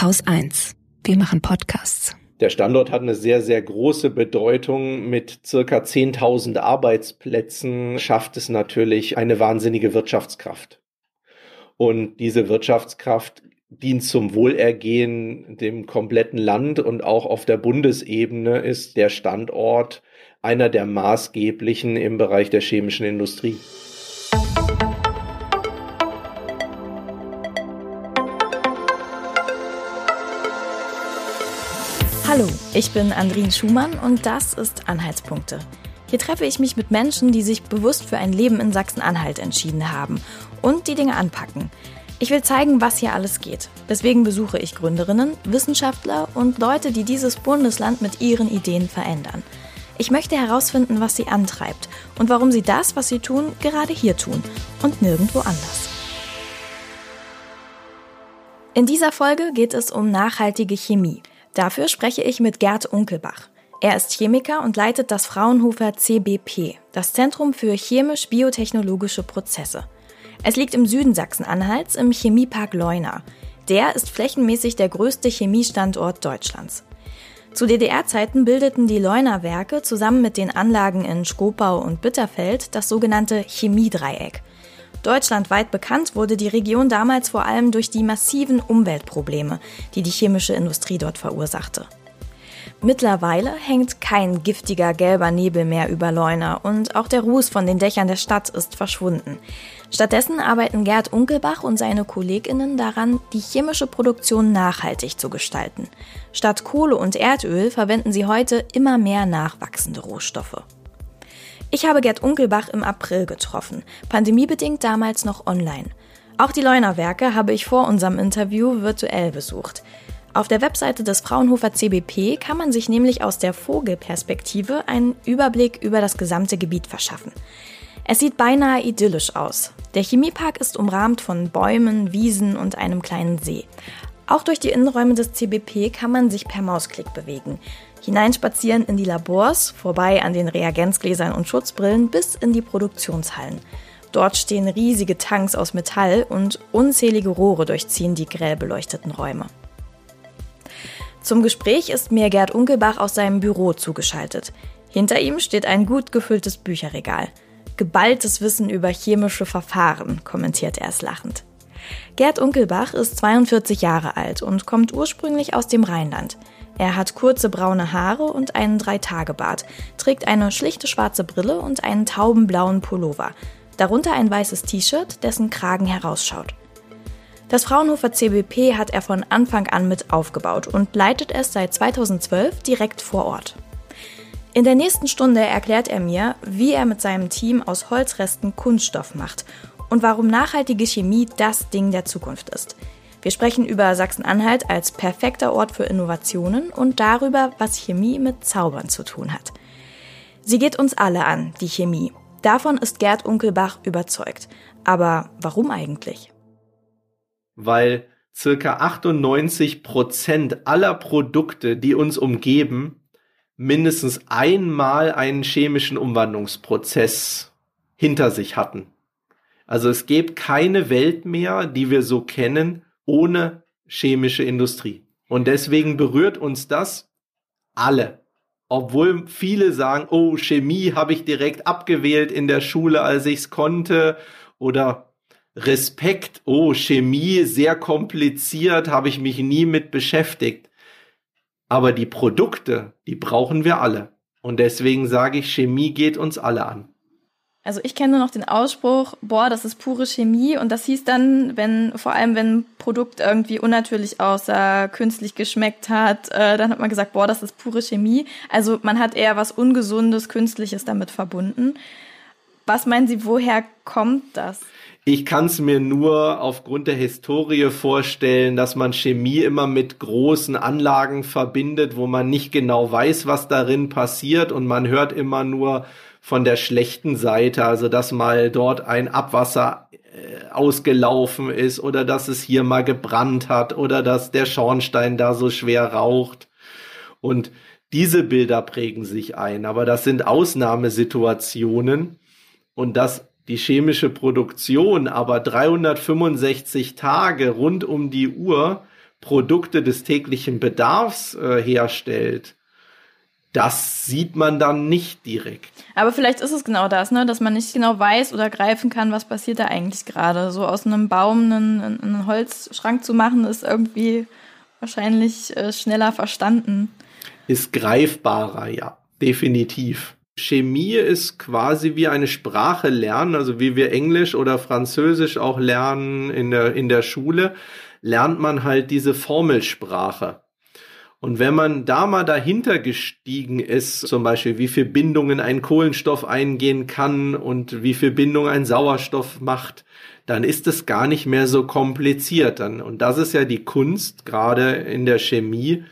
Haus 1. Wir machen Podcasts. Der Standort hat eine sehr, sehr große Bedeutung. Mit circa 10.000 Arbeitsplätzen schafft es natürlich eine wahnsinnige Wirtschaftskraft. Und diese Wirtschaftskraft dient zum Wohlergehen dem kompletten Land und auch auf der Bundesebene ist der Standort einer der maßgeblichen im Bereich der chemischen Industrie. Hallo, ich bin Andrin Schumann und das ist Anhaltspunkte. Hier treffe ich mich mit Menschen, die sich bewusst für ein Leben in Sachsen-Anhalt entschieden haben und die Dinge anpacken. Ich will zeigen, was hier alles geht. Deswegen besuche ich Gründerinnen, Wissenschaftler und Leute, die dieses Bundesland mit ihren Ideen verändern. Ich möchte herausfinden, was sie antreibt und warum sie das, was sie tun, gerade hier tun und nirgendwo anders. In dieser Folge geht es um nachhaltige Chemie. Dafür spreche ich mit Gerd Unkelbach. Er ist Chemiker und leitet das Fraunhofer CBP, das Zentrum für chemisch-biotechnologische Prozesse. Es liegt im Süden Sachsen-Anhalts im Chemiepark Leuna. Der ist flächenmäßig der größte Chemiestandort Deutschlands. Zu DDR-Zeiten bildeten die Leuner Werke zusammen mit den Anlagen in Skopau und Bitterfeld das sogenannte Chemiedreieck – Deutschlandweit bekannt wurde die Region damals vor allem durch die massiven Umweltprobleme, die die chemische Industrie dort verursachte. Mittlerweile hängt kein giftiger gelber Nebel mehr über Leuna und auch der Ruß von den Dächern der Stadt ist verschwunden. Stattdessen arbeiten Gerd Unkelbach und seine KollegInnen daran, die chemische Produktion nachhaltig zu gestalten. Statt Kohle und Erdöl verwenden sie heute immer mehr nachwachsende Rohstoffe. Ich habe Gerd Unkelbach im April getroffen, pandemiebedingt damals noch online. Auch die Leuner-Werke habe ich vor unserem Interview virtuell besucht. Auf der Webseite des Fraunhofer CBP kann man sich nämlich aus der Vogelperspektive einen Überblick über das gesamte Gebiet verschaffen. Es sieht beinahe idyllisch aus. Der Chemiepark ist umrahmt von Bäumen, Wiesen und einem kleinen See. Auch durch die Innenräume des CBP kann man sich per Mausklick bewegen hineinspazieren in die Labors, vorbei an den Reagenzgläsern und Schutzbrillen bis in die Produktionshallen. Dort stehen riesige Tanks aus Metall und unzählige Rohre durchziehen die grell beleuchteten Räume. Zum Gespräch ist mir Gerd Unkelbach aus seinem Büro zugeschaltet. Hinter ihm steht ein gut gefülltes Bücherregal. Geballtes Wissen über chemische Verfahren, kommentiert er es lachend. Gerd Unkelbach ist 42 Jahre alt und kommt ursprünglich aus dem Rheinland. Er hat kurze braune Haare und einen Dreitagebart, trägt eine schlichte schwarze Brille und einen taubenblauen Pullover, darunter ein weißes T-Shirt, dessen Kragen herausschaut. Das Fraunhofer CBP hat er von Anfang an mit aufgebaut und leitet es seit 2012 direkt vor Ort. In der nächsten Stunde erklärt er mir, wie er mit seinem Team aus Holzresten Kunststoff macht und warum nachhaltige Chemie das Ding der Zukunft ist – wir sprechen über Sachsen-Anhalt als perfekter Ort für Innovationen und darüber, was Chemie mit Zaubern zu tun hat. Sie geht uns alle an, die Chemie. Davon ist Gerd Unkelbach überzeugt. Aber warum eigentlich? Weil circa 98 Prozent aller Produkte, die uns umgeben, mindestens einmal einen chemischen Umwandlungsprozess hinter sich hatten. Also es gibt keine Welt mehr, die wir so kennen, ohne chemische Industrie. Und deswegen berührt uns das alle. Obwohl viele sagen, oh, Chemie habe ich direkt abgewählt in der Schule, als ich es konnte. Oder Respekt, oh, Chemie, sehr kompliziert, habe ich mich nie mit beschäftigt. Aber die Produkte, die brauchen wir alle. Und deswegen sage ich, Chemie geht uns alle an. Also ich kenne nur noch den Ausspruch, boah, das ist pure Chemie und das hieß dann, wenn vor allem wenn ein Produkt irgendwie unnatürlich aussah, künstlich geschmeckt hat, äh, dann hat man gesagt, boah, das ist pure Chemie. Also man hat eher was ungesundes, künstliches damit verbunden. Was meinen Sie, woher kommt das? Ich kann es mir nur aufgrund der Historie vorstellen, dass man Chemie immer mit großen Anlagen verbindet, wo man nicht genau weiß, was darin passiert und man hört immer nur von der schlechten Seite, also dass mal dort ein Abwasser äh, ausgelaufen ist oder dass es hier mal gebrannt hat oder dass der Schornstein da so schwer raucht. Und diese Bilder prägen sich ein, aber das sind Ausnahmesituationen und dass die chemische Produktion aber 365 Tage rund um die Uhr Produkte des täglichen Bedarfs äh, herstellt, das sieht man dann nicht direkt. Aber vielleicht ist es genau das, ne? dass man nicht genau weiß oder greifen kann, was passiert da eigentlich gerade. So aus einem Baum einen, einen Holzschrank zu machen, ist irgendwie wahrscheinlich äh, schneller verstanden. Ist greifbarer, ja, definitiv. Chemie ist quasi wie eine Sprache lernen, also wie wir Englisch oder Französisch auch lernen in der, in der Schule, lernt man halt diese Formelsprache. Und wenn man da mal dahinter gestiegen ist, zum Beispiel, wie viel Bindungen ein Kohlenstoff eingehen kann und wie viel Bindung ein Sauerstoff macht, dann ist es gar nicht mehr so kompliziert. Dann, und das ist ja die Kunst, gerade in der Chemie,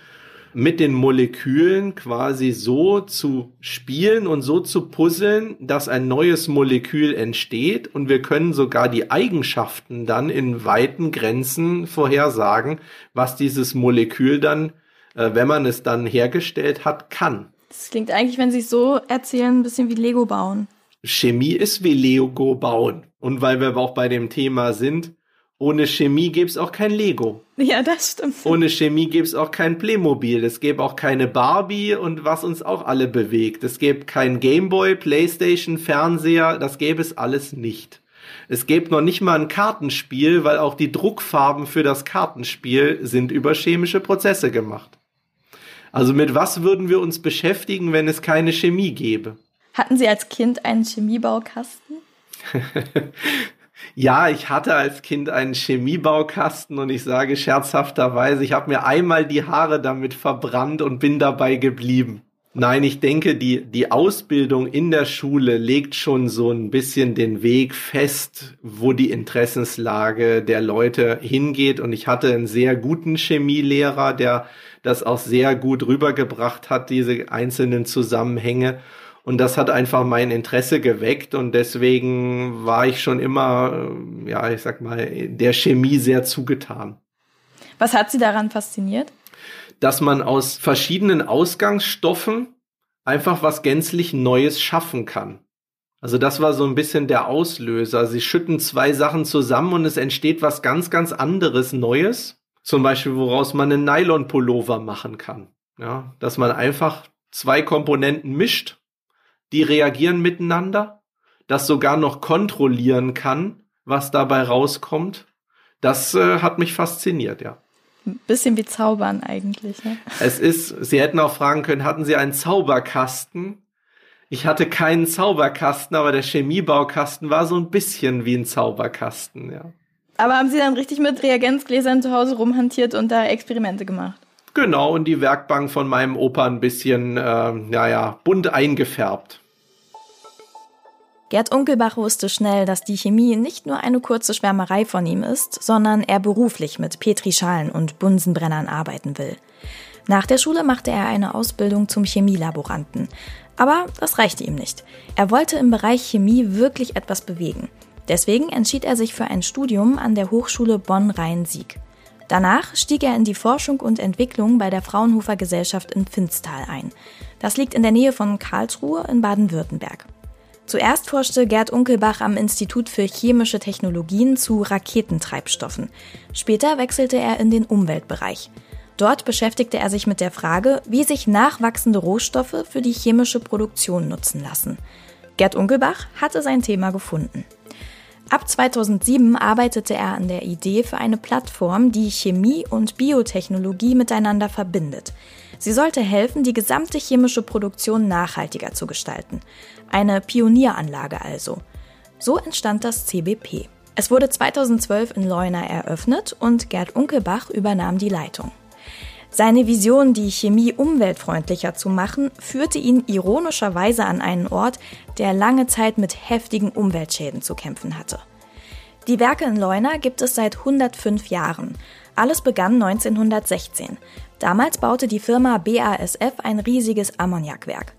mit den Molekülen quasi so zu spielen und so zu puzzeln, dass ein neues Molekül entsteht und wir können sogar die Eigenschaften dann in weiten Grenzen vorhersagen, was dieses Molekül dann äh, wenn man es dann hergestellt hat, kann. Das klingt eigentlich, wenn Sie es so erzählen, ein bisschen wie Lego bauen. Chemie ist wie Lego bauen. Und weil wir auch bei dem Thema sind, ohne Chemie gäbe es auch kein Lego. Ja, das stimmt. Ohne Chemie gäbe es auch kein Playmobil. Es gäbe auch keine Barbie und was uns auch alle bewegt. Es gäbe kein Gameboy, Playstation, Fernseher. Das gäbe es alles nicht. Es gäbe noch nicht mal ein Kartenspiel, weil auch die Druckfarben für das Kartenspiel sind über chemische Prozesse gemacht. Also mit was würden wir uns beschäftigen, wenn es keine Chemie gäbe? Hatten Sie als Kind einen Chemiebaukasten? ja, ich hatte als Kind einen Chemiebaukasten und ich sage scherzhafterweise, ich habe mir einmal die Haare damit verbrannt und bin dabei geblieben. Nein, ich denke, die, die Ausbildung in der Schule legt schon so ein bisschen den Weg fest, wo die Interessenslage der Leute hingeht. Und ich hatte einen sehr guten Chemielehrer, der das auch sehr gut rübergebracht hat, diese einzelnen Zusammenhänge. Und das hat einfach mein Interesse geweckt und deswegen war ich schon immer, äh, ja, ich sag mal, der Chemie sehr zugetan. Was hat Sie daran fasziniert? Dass man aus verschiedenen Ausgangsstoffen einfach was gänzlich Neues schaffen kann. Also das war so ein bisschen der Auslöser. Sie schütten zwei Sachen zusammen und es entsteht was ganz, ganz anderes Neues. Zum Beispiel, woraus man einen Nylon-Pullover machen kann. Ja, dass man einfach zwei Komponenten mischt, die reagieren miteinander, das sogar noch kontrollieren kann, was dabei rauskommt. Das äh, hat mich fasziniert, ja. Ein bisschen wie Zaubern eigentlich. Ne? Es ist, Sie hätten auch fragen können, hatten Sie einen Zauberkasten? Ich hatte keinen Zauberkasten, aber der Chemiebaukasten war so ein bisschen wie ein Zauberkasten, ja. Aber haben Sie dann richtig mit Reagenzgläsern zu Hause rumhantiert und da Experimente gemacht? Genau, und die Werkbank von meinem Opa ein bisschen, äh, naja, bunt eingefärbt. Gerd Unkelbach wusste schnell, dass die Chemie nicht nur eine kurze Schwärmerei von ihm ist, sondern er beruflich mit Petrischalen und Bunsenbrennern arbeiten will. Nach der Schule machte er eine Ausbildung zum Chemielaboranten. Aber das reichte ihm nicht. Er wollte im Bereich Chemie wirklich etwas bewegen. Deswegen entschied er sich für ein Studium an der Hochschule Bonn-Rhein-Sieg. Danach stieg er in die Forschung und Entwicklung bei der Fraunhofer Gesellschaft in Finstal ein. Das liegt in der Nähe von Karlsruhe in Baden-Württemberg. Zuerst forschte Gerd Unkelbach am Institut für chemische Technologien zu Raketentreibstoffen. Später wechselte er in den Umweltbereich. Dort beschäftigte er sich mit der Frage, wie sich nachwachsende Rohstoffe für die chemische Produktion nutzen lassen. Gerd Unkelbach hatte sein Thema gefunden. Ab 2007 arbeitete er an der Idee für eine Plattform, die Chemie und Biotechnologie miteinander verbindet. Sie sollte helfen, die gesamte chemische Produktion nachhaltiger zu gestalten. Eine Pionieranlage also. So entstand das CBP. Es wurde 2012 in Leuna eröffnet und Gerd Unkelbach übernahm die Leitung. Seine Vision, die Chemie umweltfreundlicher zu machen, führte ihn ironischerweise an einen Ort, der lange Zeit mit heftigen Umweltschäden zu kämpfen hatte. Die Werke in Leuna gibt es seit 105 Jahren. Alles begann 1916. Damals baute die Firma BASF ein riesiges Ammoniakwerk.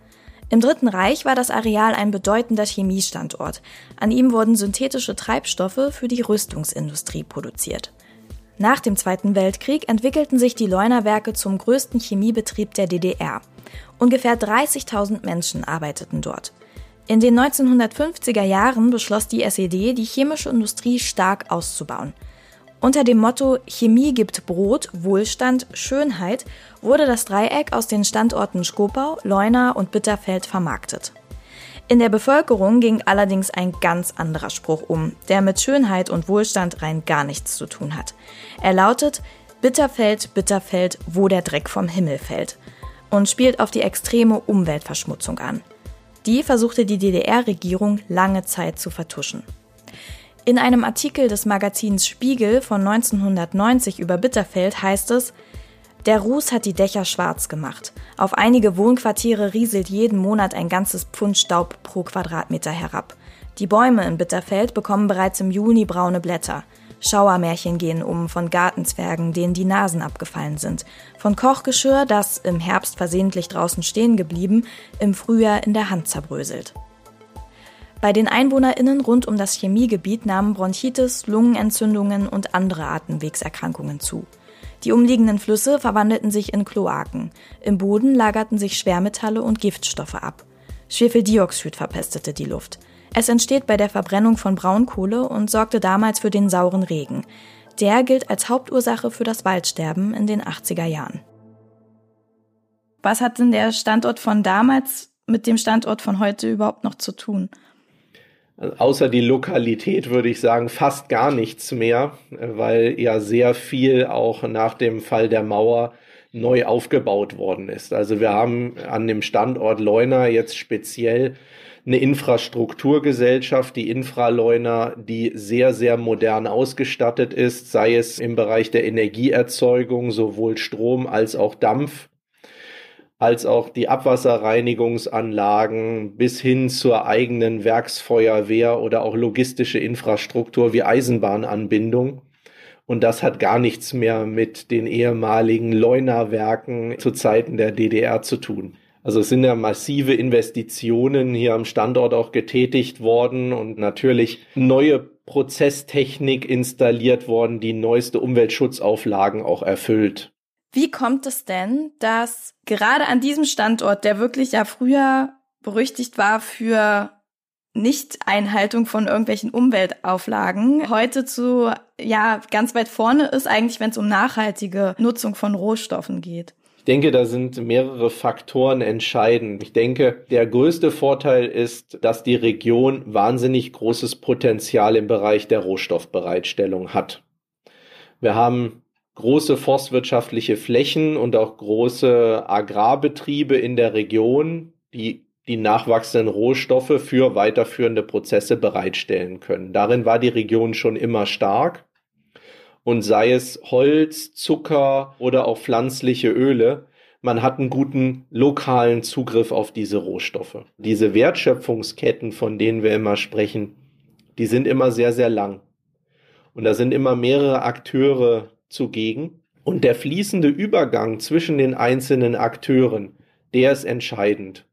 Im Dritten Reich war das Areal ein bedeutender Chemiestandort. An ihm wurden synthetische Treibstoffe für die Rüstungsindustrie produziert. Nach dem Zweiten Weltkrieg entwickelten sich die Leuner-Werke zum größten Chemiebetrieb der DDR. Ungefähr 30.000 Menschen arbeiteten dort. In den 1950er Jahren beschloss die SED, die chemische Industrie stark auszubauen. Unter dem Motto Chemie gibt Brot, Wohlstand, Schönheit wurde das Dreieck aus den Standorten Skopau, Leuna und Bitterfeld vermarktet. In der Bevölkerung ging allerdings ein ganz anderer Spruch um, der mit Schönheit und Wohlstand rein gar nichts zu tun hat. Er lautet Bitterfeld, Bitterfeld, wo der Dreck vom Himmel fällt und spielt auf die extreme Umweltverschmutzung an. Die versuchte die DDR-Regierung lange Zeit zu vertuschen. In einem Artikel des Magazins Spiegel von 1990 über Bitterfeld heißt es, der Ruß hat die Dächer schwarz gemacht. Auf einige Wohnquartiere rieselt jeden Monat ein ganzes Pfund Staub pro Quadratmeter herab. Die Bäume in Bitterfeld bekommen bereits im Juni braune Blätter. Schauermärchen gehen um von Gartenzwergen, denen die Nasen abgefallen sind. Von Kochgeschirr, das im Herbst versehentlich draußen stehen geblieben, im Frühjahr in der Hand zerbröselt. Bei den EinwohnerInnen rund um das Chemiegebiet nahmen Bronchitis, Lungenentzündungen und andere Atemwegserkrankungen zu. Die umliegenden Flüsse verwandelten sich in Kloaken. Im Boden lagerten sich Schwermetalle und Giftstoffe ab. Schwefeldioxid verpestete die Luft. Es entsteht bei der Verbrennung von Braunkohle und sorgte damals für den sauren Regen. Der gilt als Hauptursache für das Waldsterben in den 80er Jahren. Was hat denn der Standort von damals mit dem Standort von heute überhaupt noch zu tun? Außer die Lokalität würde ich sagen fast gar nichts mehr, weil ja sehr viel auch nach dem Fall der Mauer neu aufgebaut worden ist. Also wir haben an dem Standort Leuna jetzt speziell eine Infrastrukturgesellschaft, die Infraleuna, die sehr, sehr modern ausgestattet ist, sei es im Bereich der Energieerzeugung, sowohl Strom als auch Dampf als auch die Abwasserreinigungsanlagen bis hin zur eigenen Werksfeuerwehr oder auch logistische Infrastruktur wie Eisenbahnanbindung. Und das hat gar nichts mehr mit den ehemaligen Leuna-Werken zu Zeiten der DDR zu tun. Also es sind ja massive Investitionen hier am Standort auch getätigt worden und natürlich neue Prozesstechnik installiert worden, die neueste Umweltschutzauflagen auch erfüllt. Wie kommt es denn, dass gerade an diesem Standort, der wirklich ja früher berüchtigt war für Nicht-Einhaltung von irgendwelchen Umweltauflagen, heute zu, ja, ganz weit vorne ist, eigentlich, wenn es um nachhaltige Nutzung von Rohstoffen geht? Ich denke, da sind mehrere Faktoren entscheidend. Ich denke, der größte Vorteil ist, dass die Region wahnsinnig großes Potenzial im Bereich der Rohstoffbereitstellung hat. Wir haben große forstwirtschaftliche Flächen und auch große Agrarbetriebe in der Region, die die nachwachsenden Rohstoffe für weiterführende Prozesse bereitstellen können. Darin war die Region schon immer stark. Und sei es Holz, Zucker oder auch pflanzliche Öle, man hat einen guten lokalen Zugriff auf diese Rohstoffe. Diese Wertschöpfungsketten, von denen wir immer sprechen, die sind immer sehr, sehr lang. Und da sind immer mehrere Akteure zugegen. Und der fließende Übergang zwischen den einzelnen Akteuren, der ist entscheidend.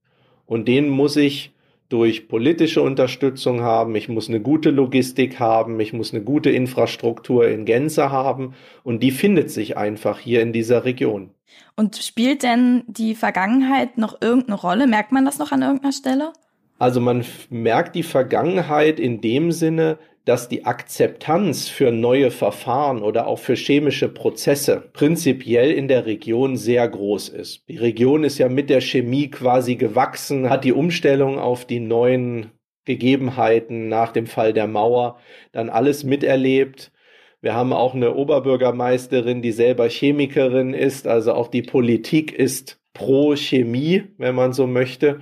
Und den muss ich durch politische Unterstützung haben, ich muss eine gute Logistik haben, ich muss eine gute Infrastruktur in Gänze haben und die findet sich einfach hier in dieser Region. Und spielt denn die Vergangenheit noch irgendeine Rolle? Merkt man das noch an irgendeiner Stelle? Also man merkt die Vergangenheit in dem Sinne, dass die Akzeptanz für neue Verfahren oder auch für chemische Prozesse prinzipiell in der Region sehr groß ist. Die Region ist ja mit der Chemie quasi gewachsen, hat die Umstellung auf die neuen Gegebenheiten nach dem Fall der Mauer dann alles miterlebt. Wir haben auch eine Oberbürgermeisterin, die selber Chemikerin ist, also auch die Politik ist pro Chemie, wenn man so möchte.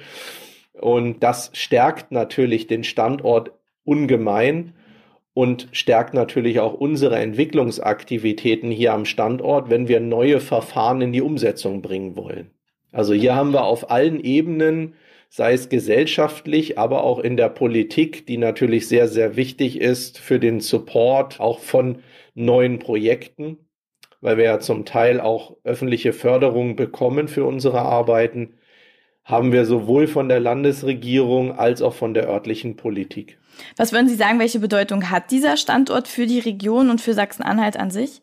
Und das stärkt natürlich den Standort ungemein und stärkt natürlich auch unsere Entwicklungsaktivitäten hier am Standort, wenn wir neue Verfahren in die Umsetzung bringen wollen. Also hier haben wir auf allen Ebenen, sei es gesellschaftlich, aber auch in der Politik, die natürlich sehr, sehr wichtig ist für den Support auch von neuen Projekten, weil wir ja zum Teil auch öffentliche Förderung bekommen für unsere Arbeiten, haben wir sowohl von der Landesregierung als auch von der örtlichen Politik. Was würden Sie sagen, welche Bedeutung hat dieser Standort für die Region und für Sachsen-Anhalt an sich?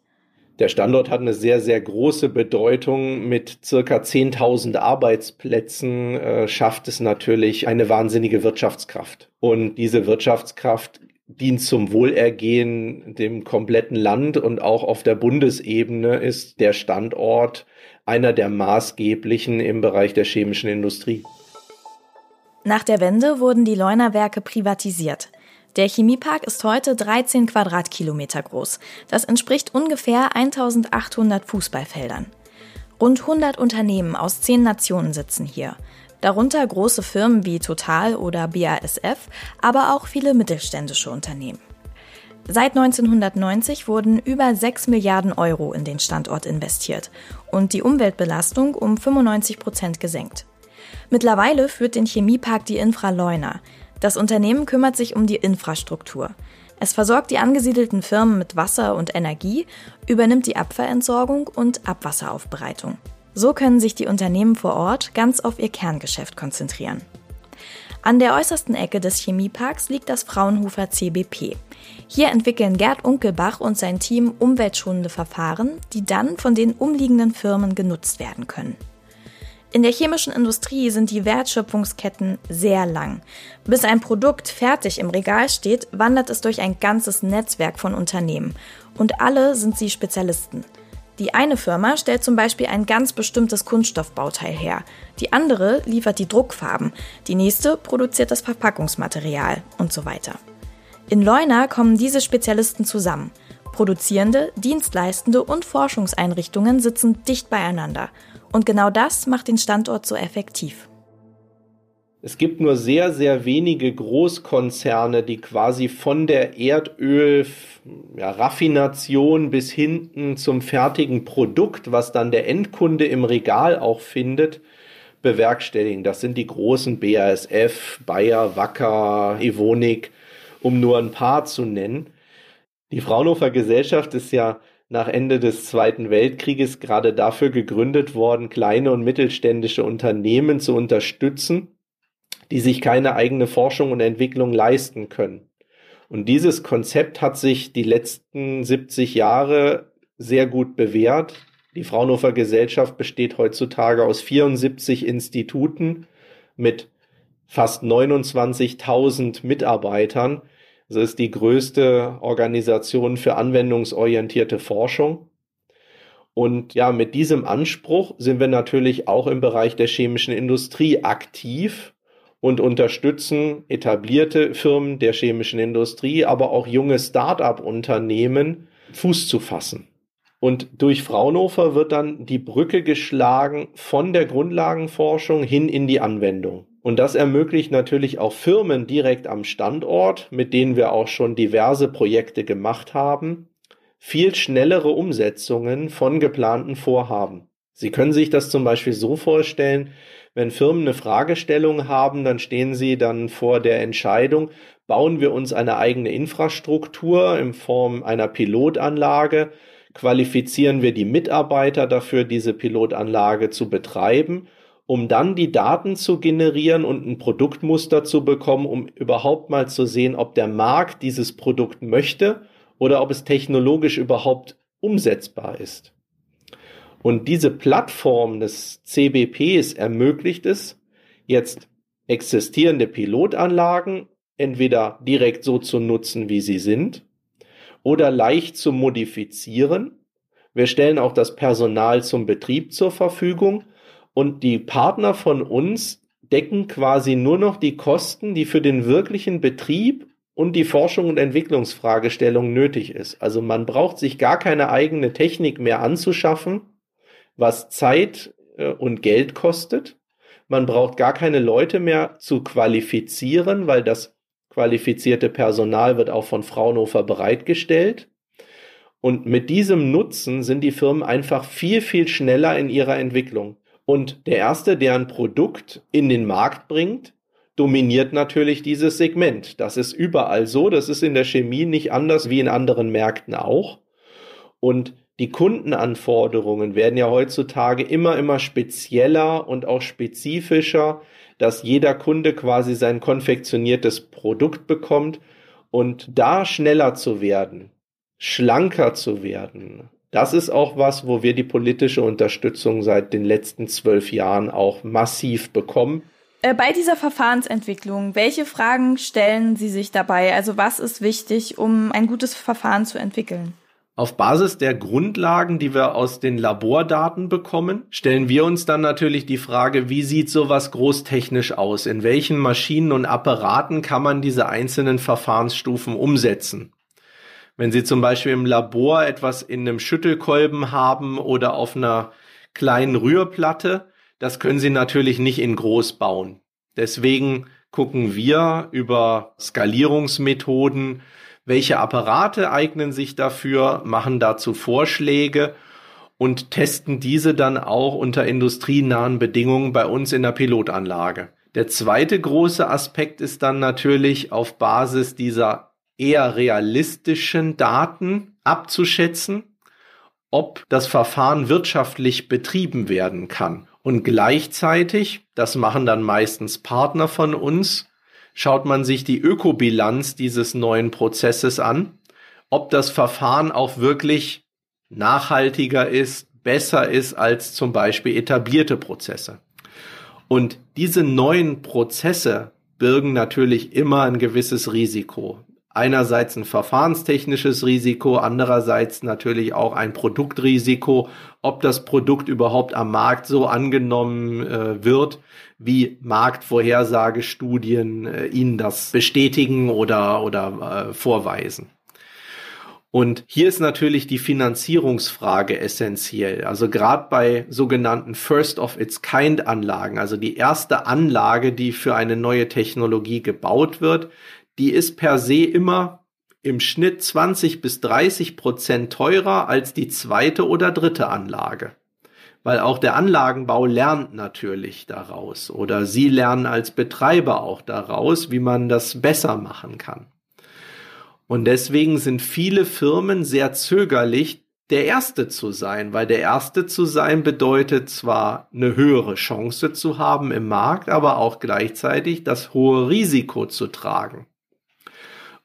Der Standort hat eine sehr, sehr große Bedeutung. Mit circa 10.000 Arbeitsplätzen äh, schafft es natürlich eine wahnsinnige Wirtschaftskraft. Und diese Wirtschaftskraft dient zum Wohlergehen dem kompletten Land und auch auf der Bundesebene ist der Standort einer der maßgeblichen im Bereich der chemischen Industrie. Nach der Wende wurden die Leuner Werke privatisiert. Der Chemiepark ist heute 13 Quadratkilometer groß. Das entspricht ungefähr 1800 Fußballfeldern. Rund 100 Unternehmen aus zehn Nationen sitzen hier. Darunter große Firmen wie Total oder BASF, aber auch viele mittelständische Unternehmen. Seit 1990 wurden über 6 Milliarden Euro in den Standort investiert und die Umweltbelastung um 95 Prozent gesenkt. Mittlerweile führt den Chemiepark die Infra Leuna. Das Unternehmen kümmert sich um die Infrastruktur. Es versorgt die angesiedelten Firmen mit Wasser und Energie, übernimmt die Abfallentsorgung und Abwasseraufbereitung. So können sich die Unternehmen vor Ort ganz auf ihr Kerngeschäft konzentrieren. An der äußersten Ecke des Chemieparks liegt das Fraunhofer CBP. Hier entwickeln Gerd Unkelbach und sein Team umweltschonende Verfahren, die dann von den umliegenden Firmen genutzt werden können. In der chemischen Industrie sind die Wertschöpfungsketten sehr lang. Bis ein Produkt fertig im Regal steht, wandert es durch ein ganzes Netzwerk von Unternehmen. Und alle sind sie Spezialisten. Die eine Firma stellt zum Beispiel ein ganz bestimmtes Kunststoffbauteil her, die andere liefert die Druckfarben, die nächste produziert das Verpackungsmaterial und so weiter. In Leuna kommen diese Spezialisten zusammen. Produzierende, Dienstleistende und Forschungseinrichtungen sitzen dicht beieinander. Und genau das macht den Standort so effektiv. Es gibt nur sehr, sehr wenige Großkonzerne, die quasi von der Erdöl-Raffination ja, bis hinten zum fertigen Produkt, was dann der Endkunde im Regal auch findet, bewerkstelligen. Das sind die großen BASF, Bayer, Wacker, Evonik, um nur ein paar zu nennen. Die Fraunhofer Gesellschaft ist ja nach Ende des Zweiten Weltkrieges gerade dafür gegründet worden, kleine und mittelständische Unternehmen zu unterstützen die sich keine eigene Forschung und Entwicklung leisten können. Und dieses Konzept hat sich die letzten 70 Jahre sehr gut bewährt. Die Fraunhofer Gesellschaft besteht heutzutage aus 74 Instituten mit fast 29.000 Mitarbeitern. Es ist die größte Organisation für anwendungsorientierte Forschung. Und ja, mit diesem Anspruch sind wir natürlich auch im Bereich der chemischen Industrie aktiv und unterstützen etablierte Firmen der chemischen Industrie, aber auch junge Start-up-Unternehmen Fuß zu fassen. Und durch Fraunhofer wird dann die Brücke geschlagen von der Grundlagenforschung hin in die Anwendung. Und das ermöglicht natürlich auch Firmen direkt am Standort, mit denen wir auch schon diverse Projekte gemacht haben, viel schnellere Umsetzungen von geplanten Vorhaben. Sie können sich das zum Beispiel so vorstellen, wenn Firmen eine Fragestellung haben, dann stehen sie dann vor der Entscheidung, bauen wir uns eine eigene Infrastruktur in Form einer Pilotanlage, qualifizieren wir die Mitarbeiter dafür, diese Pilotanlage zu betreiben, um dann die Daten zu generieren und ein Produktmuster zu bekommen, um überhaupt mal zu sehen, ob der Markt dieses Produkt möchte oder ob es technologisch überhaupt umsetzbar ist. Und diese Plattform des CBPs ermöglicht es, jetzt existierende Pilotanlagen entweder direkt so zu nutzen, wie sie sind, oder leicht zu modifizieren. Wir stellen auch das Personal zum Betrieb zur Verfügung und die Partner von uns decken quasi nur noch die Kosten, die für den wirklichen Betrieb und die Forschung und Entwicklungsfragestellung nötig ist. Also man braucht sich gar keine eigene Technik mehr anzuschaffen, was Zeit äh, und Geld kostet. Man braucht gar keine Leute mehr zu qualifizieren, weil das qualifizierte Personal wird auch von Fraunhofer bereitgestellt. Und mit diesem Nutzen sind die Firmen einfach viel, viel schneller in ihrer Entwicklung. Und der Erste, der ein Produkt in den Markt bringt, dominiert natürlich dieses Segment. Das ist überall so. Das ist in der Chemie nicht anders wie in anderen Märkten auch. Und die Kundenanforderungen werden ja heutzutage immer, immer spezieller und auch spezifischer, dass jeder Kunde quasi sein konfektioniertes Produkt bekommt und da schneller zu werden, schlanker zu werden. Das ist auch was, wo wir die politische Unterstützung seit den letzten zwölf Jahren auch massiv bekommen. Äh, bei dieser Verfahrensentwicklung, welche Fragen stellen Sie sich dabei? Also was ist wichtig, um ein gutes Verfahren zu entwickeln? Auf Basis der Grundlagen, die wir aus den Labordaten bekommen, stellen wir uns dann natürlich die Frage, wie sieht sowas großtechnisch aus? In welchen Maschinen und Apparaten kann man diese einzelnen Verfahrensstufen umsetzen? Wenn Sie zum Beispiel im Labor etwas in einem Schüttelkolben haben oder auf einer kleinen Rührplatte, das können Sie natürlich nicht in groß bauen. Deswegen gucken wir über Skalierungsmethoden, welche Apparate eignen sich dafür, machen dazu Vorschläge und testen diese dann auch unter industrienahen Bedingungen bei uns in der Pilotanlage. Der zweite große Aspekt ist dann natürlich auf Basis dieser eher realistischen Daten abzuschätzen, ob das Verfahren wirtschaftlich betrieben werden kann. Und gleichzeitig, das machen dann meistens Partner von uns, schaut man sich die Ökobilanz dieses neuen Prozesses an, ob das Verfahren auch wirklich nachhaltiger ist, besser ist als zum Beispiel etablierte Prozesse. Und diese neuen Prozesse birgen natürlich immer ein gewisses Risiko einerseits ein verfahrenstechnisches Risiko, andererseits natürlich auch ein Produktrisiko, ob das Produkt überhaupt am Markt so angenommen äh, wird, wie Marktvorhersagestudien äh, Ihnen das bestätigen oder, oder äh, vorweisen. Und hier ist natürlich die Finanzierungsfrage essentiell. Also gerade bei sogenannten First of its Kind Anlagen, also die erste Anlage, die für eine neue Technologie gebaut wird, die ist per se immer im Schnitt 20 bis 30 Prozent teurer als die zweite oder dritte Anlage. Weil auch der Anlagenbau lernt natürlich daraus oder Sie lernen als Betreiber auch daraus, wie man das besser machen kann. Und deswegen sind viele Firmen sehr zögerlich, der Erste zu sein, weil der Erste zu sein bedeutet zwar eine höhere Chance zu haben im Markt, aber auch gleichzeitig das hohe Risiko zu tragen.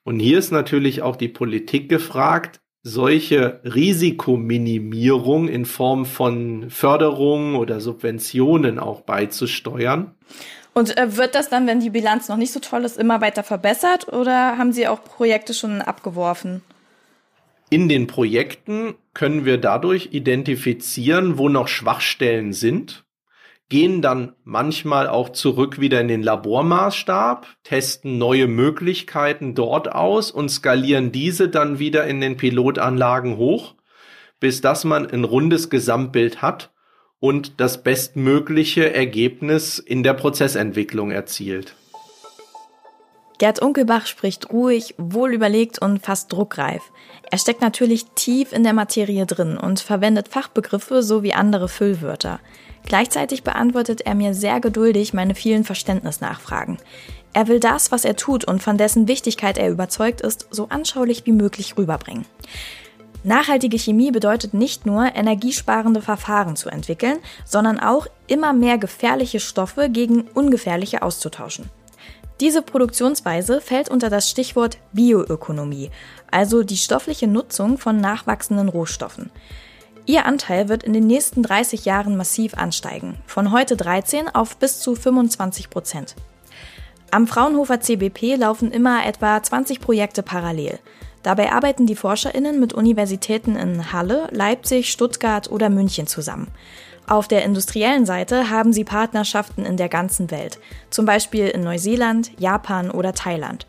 Und hier ist natürlich auch die Politik gefragt, solche Risikominimierung in Form von Förderungen oder Subventionen auch beizusteuern. Und äh, wird das dann, wenn die Bilanz noch nicht so toll ist, immer weiter verbessert oder haben Sie auch Projekte schon abgeworfen? In den Projekten können wir dadurch identifizieren, wo noch Schwachstellen sind gehen dann manchmal auch zurück wieder in den Labormaßstab, testen neue Möglichkeiten dort aus und skalieren diese dann wieder in den Pilotanlagen hoch, bis dass man ein rundes Gesamtbild hat und das bestmögliche Ergebnis in der Prozessentwicklung erzielt. Gerd Unkelbach spricht ruhig, wohl überlegt und fast druckreif. Er steckt natürlich tief in der Materie drin und verwendet Fachbegriffe sowie andere Füllwörter. Gleichzeitig beantwortet er mir sehr geduldig meine vielen Verständnisnachfragen. Er will das, was er tut und von dessen Wichtigkeit er überzeugt ist, so anschaulich wie möglich rüberbringen. Nachhaltige Chemie bedeutet nicht nur, energiesparende Verfahren zu entwickeln, sondern auch immer mehr gefährliche Stoffe gegen ungefährliche auszutauschen. Diese Produktionsweise fällt unter das Stichwort Bioökonomie, also die stoffliche Nutzung von nachwachsenden Rohstoffen. Ihr Anteil wird in den nächsten 30 Jahren massiv ansteigen, von heute 13 auf bis zu 25 Prozent. Am Fraunhofer CBP laufen immer etwa 20 Projekte parallel. Dabei arbeiten die ForscherInnen mit Universitäten in Halle, Leipzig, Stuttgart oder München zusammen. Auf der industriellen Seite haben sie Partnerschaften in der ganzen Welt, zum Beispiel in Neuseeland, Japan oder Thailand.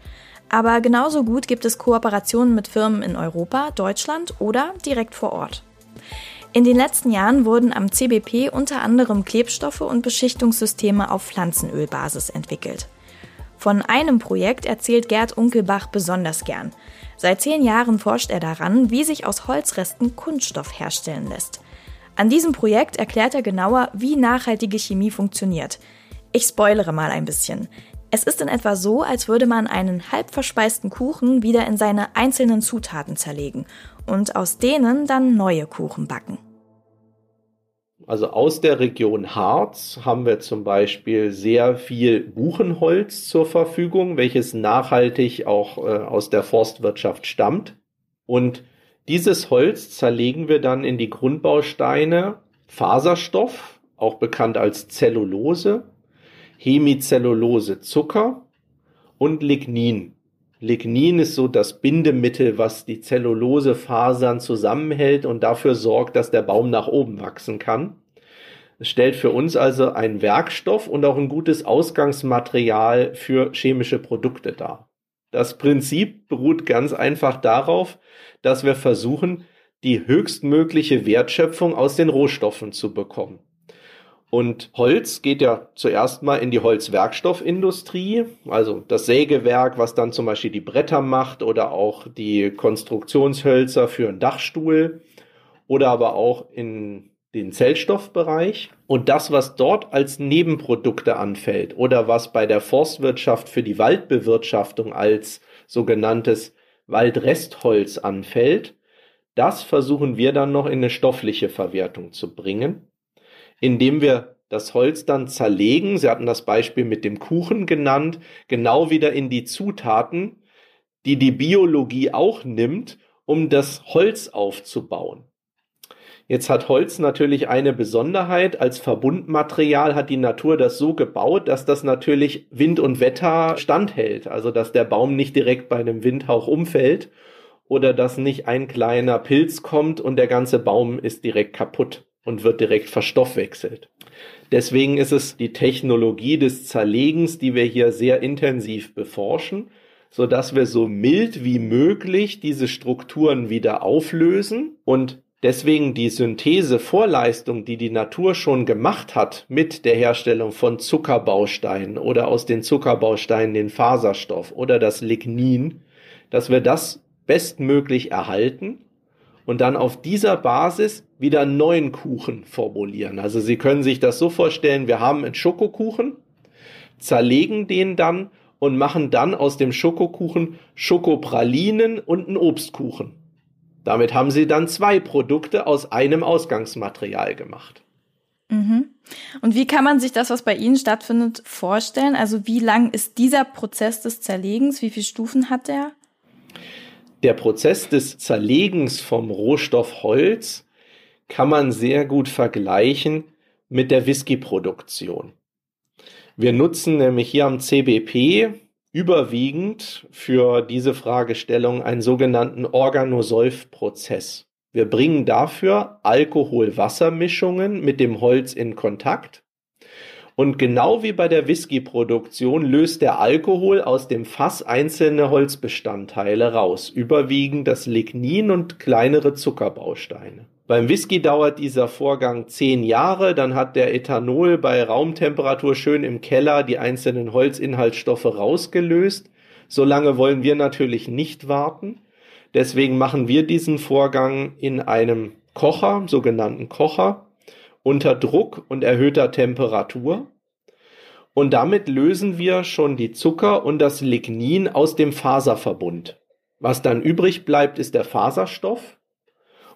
Aber genauso gut gibt es Kooperationen mit Firmen in Europa, Deutschland oder direkt vor Ort. In den letzten Jahren wurden am CBP unter anderem Klebstoffe und Beschichtungssysteme auf Pflanzenölbasis entwickelt. Von einem Projekt erzählt Gerd Unkelbach besonders gern. Seit zehn Jahren forscht er daran, wie sich aus Holzresten Kunststoff herstellen lässt. An diesem Projekt erklärt er genauer, wie nachhaltige Chemie funktioniert. Ich spoilere mal ein bisschen. Es ist in etwa so, als würde man einen halb verspeisten Kuchen wieder in seine einzelnen Zutaten zerlegen und aus denen dann neue Kuchen backen. Also aus der Region Harz haben wir zum Beispiel sehr viel Buchenholz zur Verfügung, welches nachhaltig auch äh, aus der Forstwirtschaft stammt. Und dieses Holz zerlegen wir dann in die Grundbausteine Faserstoff, auch bekannt als Zellulose, Hemicellulose Zucker und Lignin. Lignin ist so das Bindemittel, was die Zellulosefasern zusammenhält und dafür sorgt, dass der Baum nach oben wachsen kann. Es stellt für uns also einen Werkstoff und auch ein gutes Ausgangsmaterial für chemische Produkte dar. Das Prinzip beruht ganz einfach darauf, dass wir versuchen, die höchstmögliche Wertschöpfung aus den Rohstoffen zu bekommen. Und Holz geht ja zuerst mal in die Holzwerkstoffindustrie, also das Sägewerk, was dann zum Beispiel die Bretter macht oder auch die Konstruktionshölzer für einen Dachstuhl oder aber auch in den Zellstoffbereich. Und das, was dort als Nebenprodukte anfällt oder was bei der Forstwirtschaft für die Waldbewirtschaftung als sogenanntes Waldrestholz anfällt, das versuchen wir dann noch in eine stoffliche Verwertung zu bringen indem wir das Holz dann zerlegen. Sie hatten das Beispiel mit dem Kuchen genannt, genau wieder in die Zutaten, die die Biologie auch nimmt, um das Holz aufzubauen. Jetzt hat Holz natürlich eine Besonderheit. Als Verbundmaterial hat die Natur das so gebaut, dass das natürlich Wind und Wetter standhält. Also, dass der Baum nicht direkt bei einem Windhauch umfällt oder dass nicht ein kleiner Pilz kommt und der ganze Baum ist direkt kaputt und wird direkt verstoffwechselt. Deswegen ist es die Technologie des Zerlegens, die wir hier sehr intensiv beforschen, so dass wir so mild wie möglich diese Strukturen wieder auflösen und deswegen die Synthese-Vorleistung, die die Natur schon gemacht hat mit der Herstellung von Zuckerbausteinen oder aus den Zuckerbausteinen den Faserstoff oder das Lignin, dass wir das bestmöglich erhalten und dann auf dieser Basis wieder einen neuen Kuchen formulieren. Also Sie können sich das so vorstellen, wir haben einen Schokokuchen, zerlegen den dann und machen dann aus dem Schokokuchen Schokopralinen und einen Obstkuchen. Damit haben Sie dann zwei Produkte aus einem Ausgangsmaterial gemacht. Mhm. Und wie kann man sich das, was bei Ihnen stattfindet, vorstellen? Also wie lang ist dieser Prozess des Zerlegens? Wie viele Stufen hat der? Der Prozess des Zerlegens vom Rohstoff Holz kann man sehr gut vergleichen mit der Whiskyproduktion. Wir nutzen nämlich hier am CBP überwiegend für diese Fragestellung einen sogenannten Organosolv-Prozess. Wir bringen dafür Alkohol-Wasser-Mischungen mit dem Holz in Kontakt und genau wie bei der Whisky-Produktion löst der Alkohol aus dem Fass einzelne Holzbestandteile raus, überwiegend das Lignin und kleinere Zuckerbausteine. Beim Whisky dauert dieser Vorgang zehn Jahre, dann hat der Ethanol bei Raumtemperatur schön im Keller die einzelnen Holzinhaltsstoffe rausgelöst. So lange wollen wir natürlich nicht warten. Deswegen machen wir diesen Vorgang in einem Kocher, sogenannten Kocher, unter Druck und erhöhter Temperatur. Und damit lösen wir schon die Zucker und das Lignin aus dem Faserverbund. Was dann übrig bleibt, ist der Faserstoff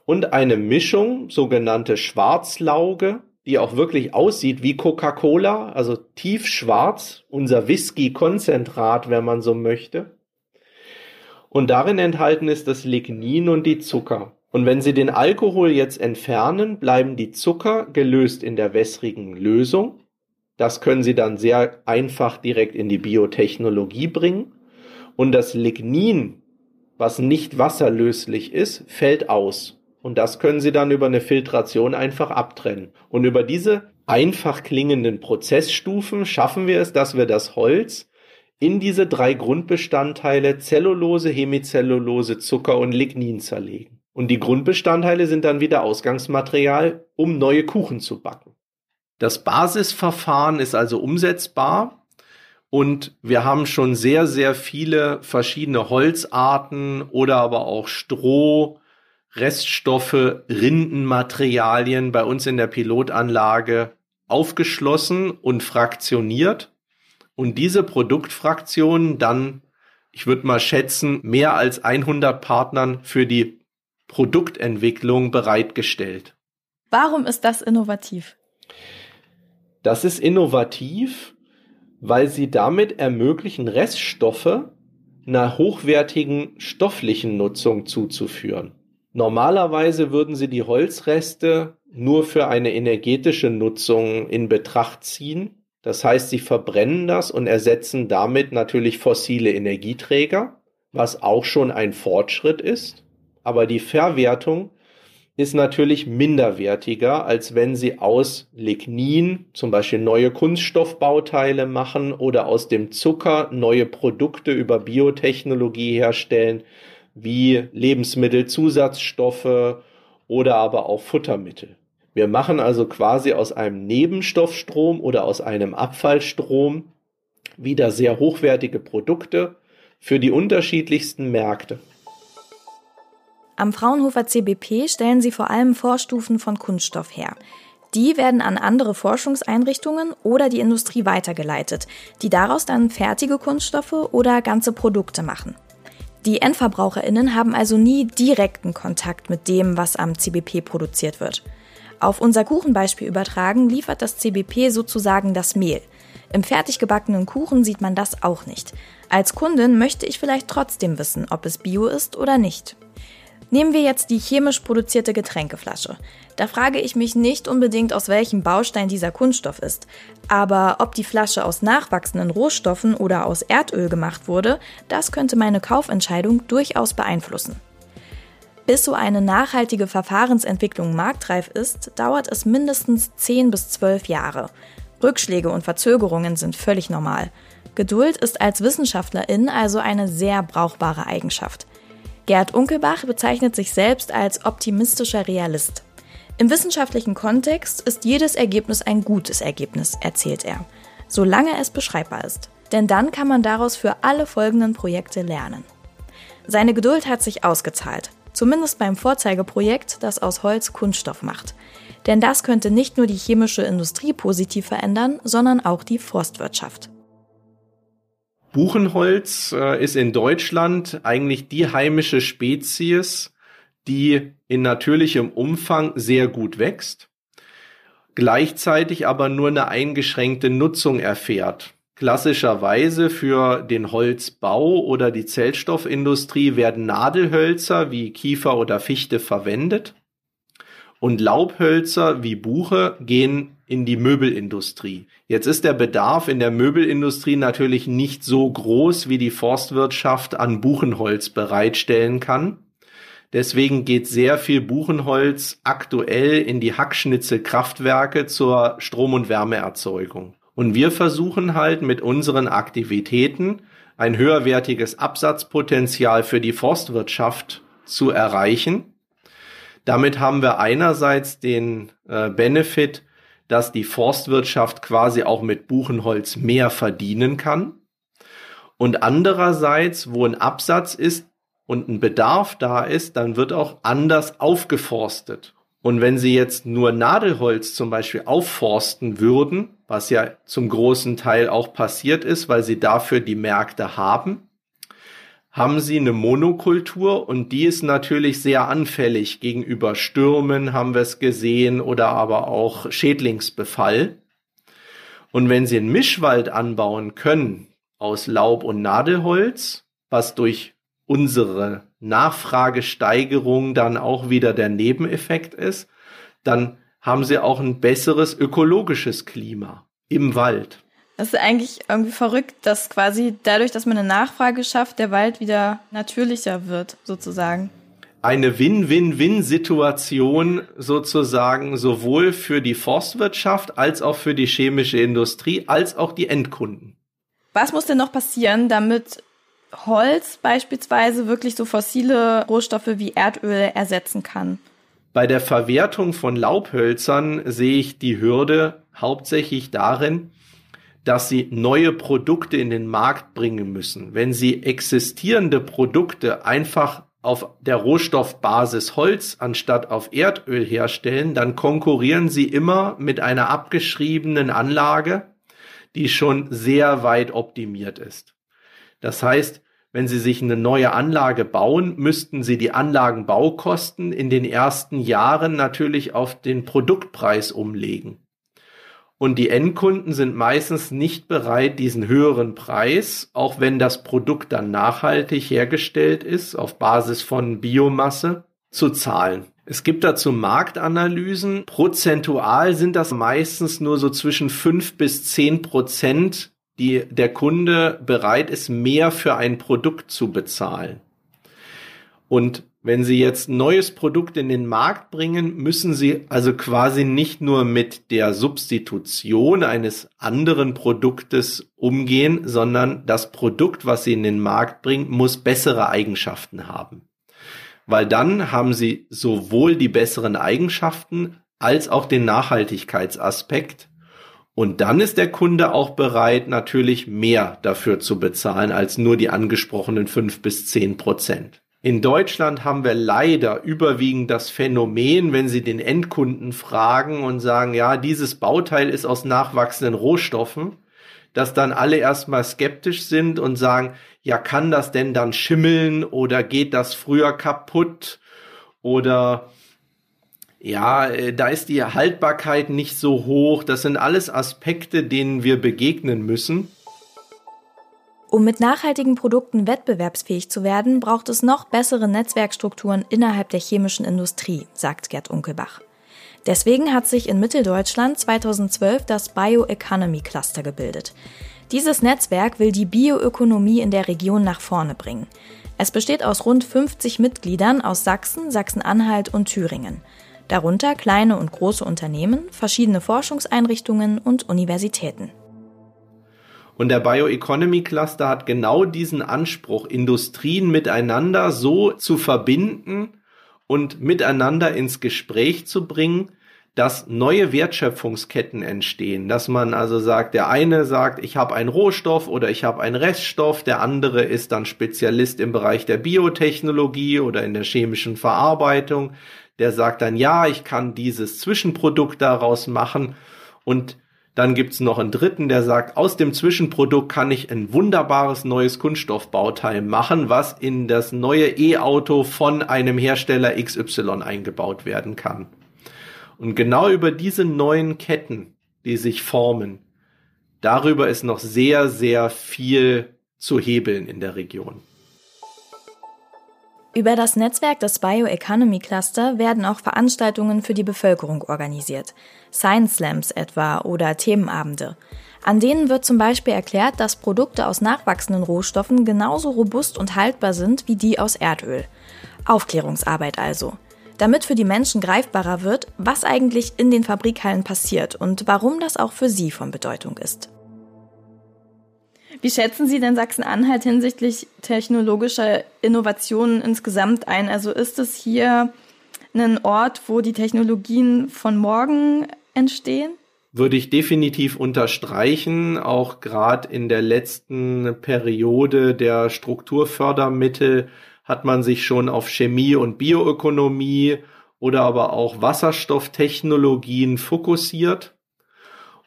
und eine Mischung, sogenannte Schwarzlauge, die auch wirklich aussieht wie Coca-Cola, also tiefschwarz, unser Whisky-Konzentrat, wenn man so möchte. Und darin enthalten ist das Lignin und die Zucker. Und wenn Sie den Alkohol jetzt entfernen, bleiben die Zucker gelöst in der wässrigen Lösung. Das können Sie dann sehr einfach direkt in die Biotechnologie bringen. Und das Lignin, was nicht wasserlöslich ist, fällt aus. Und das können Sie dann über eine Filtration einfach abtrennen. Und über diese einfach klingenden Prozessstufen schaffen wir es, dass wir das Holz in diese drei Grundbestandteile Zellulose, Hemicellulose, Zucker und Lignin zerlegen. Und die Grundbestandteile sind dann wieder Ausgangsmaterial, um neue Kuchen zu backen. Das Basisverfahren ist also umsetzbar und wir haben schon sehr, sehr viele verschiedene Holzarten oder aber auch Stroh, Reststoffe, Rindenmaterialien bei uns in der Pilotanlage aufgeschlossen und fraktioniert und diese Produktfraktionen dann, ich würde mal schätzen, mehr als 100 Partnern für die Produktentwicklung bereitgestellt. Warum ist das innovativ? Das ist innovativ, weil sie damit ermöglichen, Reststoffe einer hochwertigen stofflichen Nutzung zuzuführen. Normalerweise würden sie die Holzreste nur für eine energetische Nutzung in Betracht ziehen. Das heißt, sie verbrennen das und ersetzen damit natürlich fossile Energieträger, was auch schon ein Fortschritt ist. Aber die Verwertung ist natürlich minderwertiger, als wenn sie aus Lignin zum Beispiel neue Kunststoffbauteile machen oder aus dem Zucker neue Produkte über Biotechnologie herstellen, wie Lebensmittelzusatzstoffe oder aber auch Futtermittel. Wir machen also quasi aus einem Nebenstoffstrom oder aus einem Abfallstrom wieder sehr hochwertige Produkte für die unterschiedlichsten Märkte. Am Fraunhofer CBP stellen sie vor allem Vorstufen von Kunststoff her. Die werden an andere Forschungseinrichtungen oder die Industrie weitergeleitet, die daraus dann fertige Kunststoffe oder ganze Produkte machen. Die Endverbraucherinnen haben also nie direkten Kontakt mit dem, was am CBP produziert wird. Auf unser Kuchenbeispiel übertragen liefert das CBP sozusagen das Mehl. Im fertig gebackenen Kuchen sieht man das auch nicht. Als Kundin möchte ich vielleicht trotzdem wissen, ob es bio ist oder nicht. Nehmen wir jetzt die chemisch produzierte Getränkeflasche. Da frage ich mich nicht unbedingt, aus welchem Baustein dieser Kunststoff ist. Aber ob die Flasche aus nachwachsenden Rohstoffen oder aus Erdöl gemacht wurde, das könnte meine Kaufentscheidung durchaus beeinflussen. Bis so eine nachhaltige Verfahrensentwicklung marktreif ist, dauert es mindestens 10 bis 12 Jahre. Rückschläge und Verzögerungen sind völlig normal. Geduld ist als Wissenschaftlerin also eine sehr brauchbare Eigenschaft. Gerd Unkelbach bezeichnet sich selbst als optimistischer Realist. Im wissenschaftlichen Kontext ist jedes Ergebnis ein gutes Ergebnis, erzählt er, solange es beschreibbar ist. Denn dann kann man daraus für alle folgenden Projekte lernen. Seine Geduld hat sich ausgezahlt, zumindest beim Vorzeigeprojekt, das aus Holz Kunststoff macht. Denn das könnte nicht nur die chemische Industrie positiv verändern, sondern auch die Forstwirtschaft. Buchenholz äh, ist in Deutschland eigentlich die heimische Spezies, die in natürlichem Umfang sehr gut wächst, gleichzeitig aber nur eine eingeschränkte Nutzung erfährt. Klassischerweise für den Holzbau oder die Zellstoffindustrie werden Nadelhölzer wie Kiefer oder Fichte verwendet und Laubhölzer wie Buche gehen in die Möbelindustrie. Jetzt ist der Bedarf in der Möbelindustrie natürlich nicht so groß, wie die Forstwirtschaft an Buchenholz bereitstellen kann. Deswegen geht sehr viel Buchenholz aktuell in die Hackschnitzelkraftwerke zur Strom- und Wärmeerzeugung. Und wir versuchen halt mit unseren Aktivitäten ein höherwertiges Absatzpotenzial für die Forstwirtschaft zu erreichen. Damit haben wir einerseits den äh, Benefit, dass die Forstwirtschaft quasi auch mit Buchenholz mehr verdienen kann. Und andererseits, wo ein Absatz ist und ein Bedarf da ist, dann wird auch anders aufgeforstet. Und wenn Sie jetzt nur Nadelholz zum Beispiel aufforsten würden, was ja zum großen Teil auch passiert ist, weil Sie dafür die Märkte haben, haben sie eine Monokultur und die ist natürlich sehr anfällig gegenüber Stürmen, haben wir es gesehen, oder aber auch Schädlingsbefall. Und wenn sie einen Mischwald anbauen können aus Laub und Nadelholz, was durch unsere Nachfragesteigerung dann auch wieder der Nebeneffekt ist, dann haben sie auch ein besseres ökologisches Klima im Wald. Das ist eigentlich irgendwie verrückt, dass quasi dadurch, dass man eine Nachfrage schafft, der Wald wieder natürlicher wird, sozusagen. Eine Win-Win-Win-Situation sozusagen sowohl für die Forstwirtschaft als auch für die chemische Industrie als auch die Endkunden. Was muss denn noch passieren, damit Holz beispielsweise wirklich so fossile Rohstoffe wie Erdöl ersetzen kann? Bei der Verwertung von Laubhölzern sehe ich die Hürde hauptsächlich darin, dass sie neue Produkte in den Markt bringen müssen. Wenn sie existierende Produkte einfach auf der Rohstoffbasis Holz anstatt auf Erdöl herstellen, dann konkurrieren sie immer mit einer abgeschriebenen Anlage, die schon sehr weit optimiert ist. Das heißt, wenn Sie sich eine neue Anlage bauen, müssten Sie die Anlagenbaukosten in den ersten Jahren natürlich auf den Produktpreis umlegen. Und die Endkunden sind meistens nicht bereit, diesen höheren Preis, auch wenn das Produkt dann nachhaltig hergestellt ist, auf Basis von Biomasse, zu zahlen. Es gibt dazu Marktanalysen. Prozentual sind das meistens nur so zwischen fünf bis zehn Prozent, die der Kunde bereit ist, mehr für ein Produkt zu bezahlen. Und wenn Sie jetzt ein neues Produkt in den Markt bringen, müssen Sie also quasi nicht nur mit der Substitution eines anderen Produktes umgehen, sondern das Produkt, was Sie in den Markt bringen, muss bessere Eigenschaften haben. Weil dann haben Sie sowohl die besseren Eigenschaften als auch den Nachhaltigkeitsaspekt. Und dann ist der Kunde auch bereit, natürlich mehr dafür zu bezahlen als nur die angesprochenen fünf bis zehn Prozent. In Deutschland haben wir leider überwiegend das Phänomen, wenn Sie den Endkunden fragen und sagen, ja, dieses Bauteil ist aus nachwachsenden Rohstoffen, dass dann alle erstmal skeptisch sind und sagen, ja, kann das denn dann schimmeln oder geht das früher kaputt oder ja, äh, da ist die Haltbarkeit nicht so hoch. Das sind alles Aspekte, denen wir begegnen müssen. Um mit nachhaltigen Produkten wettbewerbsfähig zu werden, braucht es noch bessere Netzwerkstrukturen innerhalb der chemischen Industrie, sagt Gerd Unkelbach. Deswegen hat sich in Mitteldeutschland 2012 das Bioeconomy Cluster gebildet. Dieses Netzwerk will die Bioökonomie in der Region nach vorne bringen. Es besteht aus rund 50 Mitgliedern aus Sachsen, Sachsen-Anhalt und Thüringen. Darunter kleine und große Unternehmen, verschiedene Forschungseinrichtungen und Universitäten. Und der Bioeconomy Cluster hat genau diesen Anspruch, Industrien miteinander so zu verbinden und miteinander ins Gespräch zu bringen, dass neue Wertschöpfungsketten entstehen, dass man also sagt, der eine sagt, ich habe einen Rohstoff oder ich habe einen Reststoff, der andere ist dann Spezialist im Bereich der Biotechnologie oder in der chemischen Verarbeitung, der sagt dann, ja, ich kann dieses Zwischenprodukt daraus machen. Und dann gibt's noch einen dritten, der sagt, aus dem Zwischenprodukt kann ich ein wunderbares neues Kunststoffbauteil machen, was in das neue E-Auto von einem Hersteller XY eingebaut werden kann. Und genau über diese neuen Ketten, die sich formen, darüber ist noch sehr, sehr viel zu hebeln in der Region. Über das Netzwerk des Bioeconomy Cluster werden auch Veranstaltungen für die Bevölkerung organisiert. Science Slams etwa oder Themenabende. An denen wird zum Beispiel erklärt, dass Produkte aus nachwachsenden Rohstoffen genauso robust und haltbar sind wie die aus Erdöl. Aufklärungsarbeit also. Damit für die Menschen greifbarer wird, was eigentlich in den Fabrikhallen passiert und warum das auch für sie von Bedeutung ist. Wie schätzen Sie denn Sachsen-Anhalt hinsichtlich technologischer Innovationen insgesamt ein? Also ist es hier ein Ort, wo die Technologien von morgen entstehen? Würde ich definitiv unterstreichen, auch gerade in der letzten Periode der Strukturfördermittel hat man sich schon auf Chemie und Bioökonomie oder aber auch Wasserstofftechnologien fokussiert.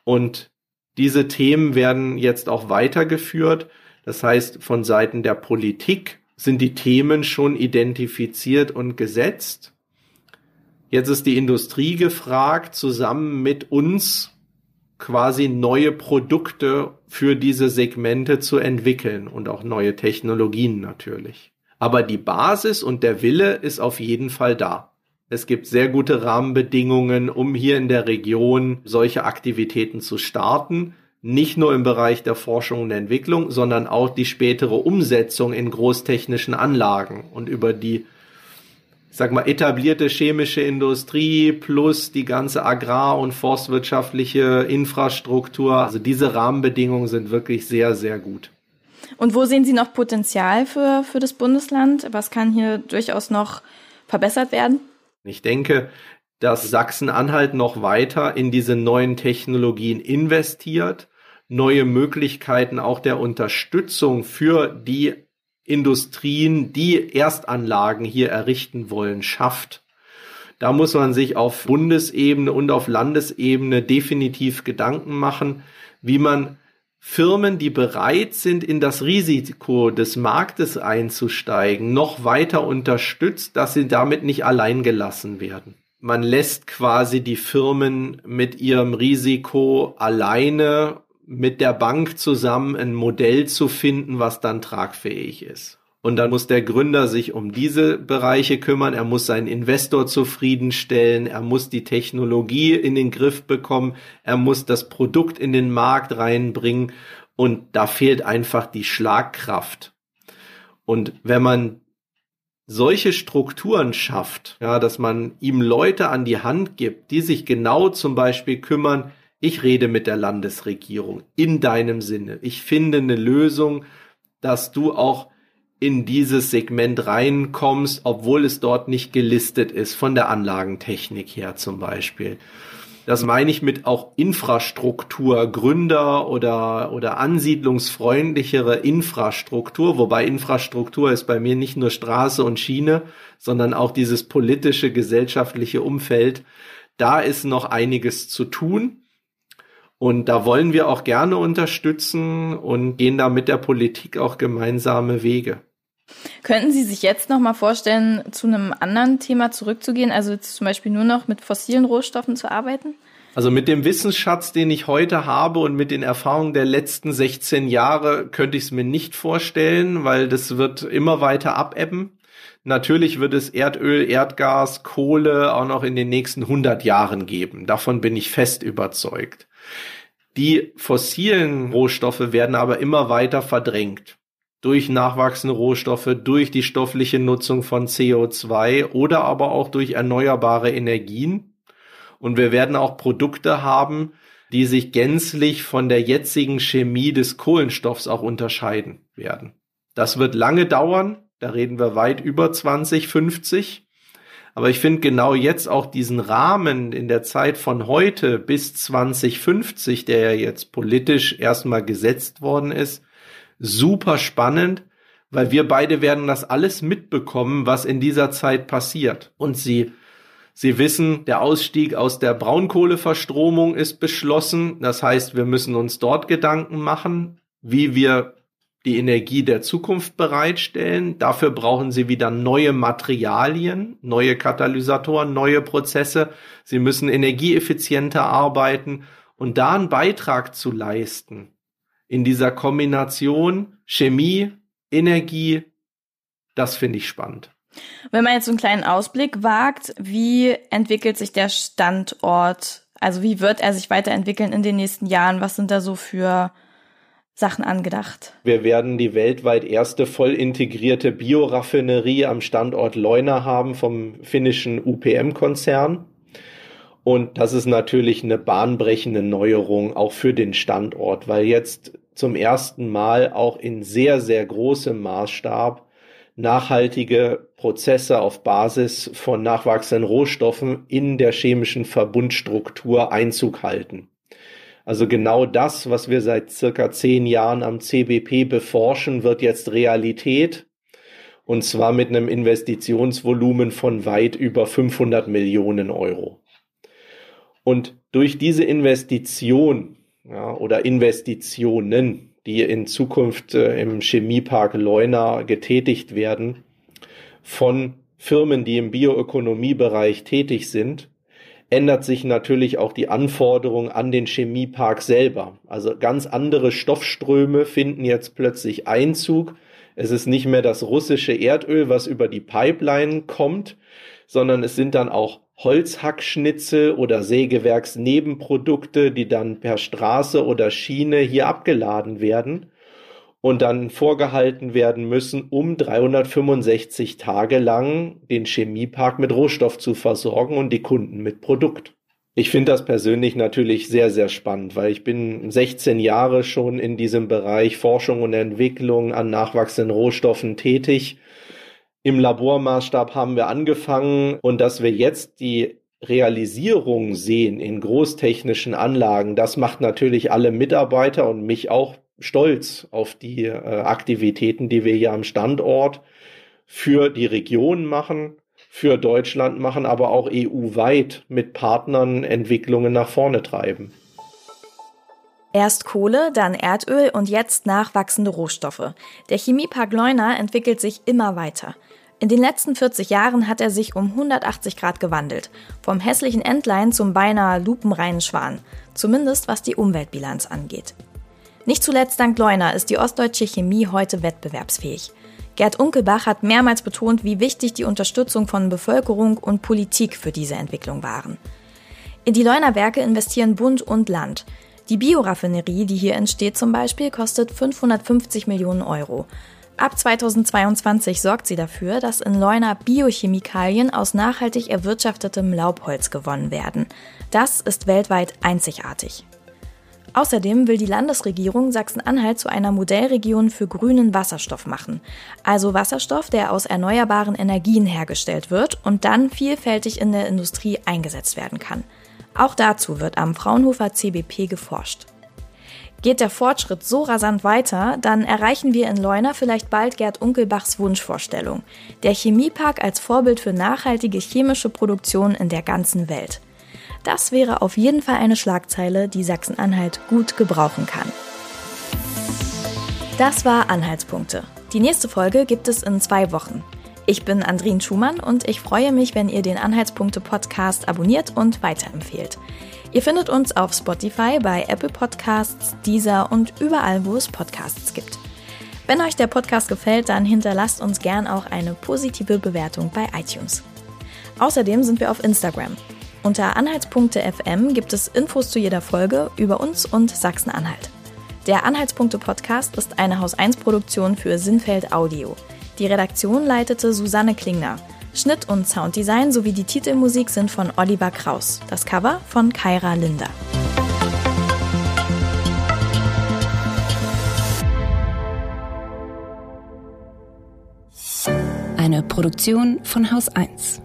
Und diese Themen werden jetzt auch weitergeführt. Das heißt, von Seiten der Politik sind die Themen schon identifiziert und gesetzt. Jetzt ist die Industrie gefragt, zusammen mit uns quasi neue Produkte für diese Segmente zu entwickeln und auch neue Technologien natürlich. Aber die Basis und der Wille ist auf jeden Fall da. Es gibt sehr gute Rahmenbedingungen, um hier in der Region solche Aktivitäten zu starten. Nicht nur im Bereich der Forschung und Entwicklung, sondern auch die spätere Umsetzung in großtechnischen Anlagen und über die ich sag mal, etablierte chemische Industrie plus die ganze agrar- und forstwirtschaftliche Infrastruktur. Also diese Rahmenbedingungen sind wirklich sehr, sehr gut. Und wo sehen Sie noch Potenzial für, für das Bundesland? Was kann hier durchaus noch verbessert werden? Ich denke, dass Sachsen-Anhalt noch weiter in diese neuen Technologien investiert, neue Möglichkeiten auch der Unterstützung für die Industrien, die Erstanlagen hier errichten wollen, schafft. Da muss man sich auf Bundesebene und auf Landesebene definitiv Gedanken machen, wie man Firmen, die bereit sind, in das Risiko des Marktes einzusteigen, noch weiter unterstützt, dass sie damit nicht allein gelassen werden. Man lässt quasi die Firmen mit ihrem Risiko alleine mit der Bank zusammen ein Modell zu finden, was dann tragfähig ist. Und dann muss der Gründer sich um diese Bereiche kümmern. Er muss seinen Investor zufriedenstellen. Er muss die Technologie in den Griff bekommen. Er muss das Produkt in den Markt reinbringen. Und da fehlt einfach die Schlagkraft. Und wenn man solche Strukturen schafft, ja, dass man ihm Leute an die Hand gibt, die sich genau zum Beispiel kümmern, ich rede mit der Landesregierung in deinem Sinne. Ich finde eine Lösung, dass du auch in dieses Segment reinkommst, obwohl es dort nicht gelistet ist, von der Anlagentechnik her zum Beispiel. Das meine ich mit auch Infrastruktur, Gründer oder, oder ansiedlungsfreundlichere Infrastruktur, wobei Infrastruktur ist bei mir nicht nur Straße und Schiene, sondern auch dieses politische, gesellschaftliche Umfeld. Da ist noch einiges zu tun. Und da wollen wir auch gerne unterstützen und gehen da mit der Politik auch gemeinsame Wege. Könnten Sie sich jetzt noch mal vorstellen, zu einem anderen Thema zurückzugehen, also zum Beispiel nur noch mit fossilen Rohstoffen zu arbeiten? Also mit dem Wissensschatz, den ich heute habe und mit den Erfahrungen der letzten 16 Jahre könnte ich es mir nicht vorstellen, weil das wird immer weiter abebben. Natürlich wird es Erdöl, Erdgas, Kohle auch noch in den nächsten 100 Jahren geben. Davon bin ich fest überzeugt. Die fossilen Rohstoffe werden aber immer weiter verdrängt durch nachwachsende Rohstoffe, durch die stoffliche Nutzung von CO2 oder aber auch durch erneuerbare Energien. Und wir werden auch Produkte haben, die sich gänzlich von der jetzigen Chemie des Kohlenstoffs auch unterscheiden werden. Das wird lange dauern, da reden wir weit über 2050. Aber ich finde genau jetzt auch diesen Rahmen in der Zeit von heute bis 2050, der ja jetzt politisch erstmal gesetzt worden ist, super spannend, weil wir beide werden das alles mitbekommen, was in dieser Zeit passiert. Und sie, sie wissen, der Ausstieg aus der Braunkohleverstromung ist beschlossen. Das heißt, wir müssen uns dort Gedanken machen, wie wir die Energie der Zukunft bereitstellen. Dafür brauchen sie wieder neue Materialien, neue Katalysatoren, neue Prozesse. Sie müssen energieeffizienter arbeiten und da einen Beitrag zu leisten in dieser Kombination Chemie, Energie, das finde ich spannend. Wenn man jetzt einen kleinen Ausblick wagt, wie entwickelt sich der Standort? Also wie wird er sich weiterentwickeln in den nächsten Jahren? Was sind da so für Sachen angedacht? Wir werden die weltweit erste voll integrierte Bioraffinerie am Standort Leuna haben vom finnischen UPM-Konzern. Und das ist natürlich eine bahnbrechende Neuerung auch für den Standort, weil jetzt zum ersten Mal auch in sehr, sehr großem Maßstab nachhaltige Prozesse auf Basis von nachwachsenden Rohstoffen in der chemischen Verbundstruktur Einzug halten. Also genau das, was wir seit circa zehn Jahren am CBP beforschen, wird jetzt Realität. Und zwar mit einem Investitionsvolumen von weit über 500 Millionen Euro. Und durch diese Investition ja, oder Investitionen, die in Zukunft äh, im Chemiepark Leuna getätigt werden, von Firmen, die im Bioökonomiebereich tätig sind, ändert sich natürlich auch die Anforderung an den Chemiepark selber. Also ganz andere Stoffströme finden jetzt plötzlich Einzug. Es ist nicht mehr das russische Erdöl, was über die Pipeline kommt, sondern es sind dann auch Holzhackschnitzel oder Sägewerksnebenprodukte, die dann per Straße oder Schiene hier abgeladen werden und dann vorgehalten werden müssen, um 365 Tage lang den Chemiepark mit Rohstoff zu versorgen und die Kunden mit Produkt. Ich finde das persönlich natürlich sehr, sehr spannend, weil ich bin 16 Jahre schon in diesem Bereich Forschung und Entwicklung an nachwachsenden Rohstoffen tätig im Labormaßstab haben wir angefangen und dass wir jetzt die Realisierung sehen in großtechnischen Anlagen, das macht natürlich alle Mitarbeiter und mich auch stolz auf die äh, Aktivitäten, die wir hier am Standort für die Region machen, für Deutschland machen, aber auch EU-weit mit Partnern Entwicklungen nach vorne treiben. Erst Kohle, dann Erdöl und jetzt nachwachsende Rohstoffe. Der Chemiepark Leuna entwickelt sich immer weiter. In den letzten 40 Jahren hat er sich um 180 Grad gewandelt. Vom hässlichen Entlein zum beinahe lupenreinen Schwan. Zumindest was die Umweltbilanz angeht. Nicht zuletzt dank Leuna ist die ostdeutsche Chemie heute wettbewerbsfähig. Gerd Unkelbach hat mehrmals betont, wie wichtig die Unterstützung von Bevölkerung und Politik für diese Entwicklung waren. In die Leuner Werke investieren Bund und Land. Die Bioraffinerie, die hier entsteht zum Beispiel, kostet 550 Millionen Euro. Ab 2022 sorgt sie dafür, dass in Leuna Biochemikalien aus nachhaltig erwirtschaftetem Laubholz gewonnen werden. Das ist weltweit einzigartig. Außerdem will die Landesregierung Sachsen-Anhalt zu einer Modellregion für grünen Wasserstoff machen. Also Wasserstoff, der aus erneuerbaren Energien hergestellt wird und dann vielfältig in der Industrie eingesetzt werden kann. Auch dazu wird am Fraunhofer CBP geforscht. Geht der Fortschritt so rasant weiter, dann erreichen wir in Leuna vielleicht bald Gerd Unkelbachs Wunschvorstellung. Der Chemiepark als Vorbild für nachhaltige chemische Produktion in der ganzen Welt. Das wäre auf jeden Fall eine Schlagzeile, die Sachsen-Anhalt gut gebrauchen kann. Das war Anhaltspunkte. Die nächste Folge gibt es in zwei Wochen. Ich bin Andrin Schumann und ich freue mich, wenn ihr den Anhaltspunkte Podcast abonniert und weiterempfehlt. Ihr findet uns auf Spotify, bei Apple Podcasts, Deezer und überall, wo es Podcasts gibt. Wenn euch der Podcast gefällt, dann hinterlasst uns gern auch eine positive Bewertung bei iTunes. Außerdem sind wir auf Instagram. Unter Anhaltspunkte FM gibt es Infos zu jeder Folge über uns und Sachsen-Anhalt. Der Anhaltspunkte Podcast ist eine Haus 1 Produktion für Sinnfeld Audio. Die Redaktion leitete Susanne Klingner. Schnitt und Sounddesign sowie die Titelmusik sind von Oliver Kraus. Das Cover von Kaira Linder. Eine Produktion von Haus 1.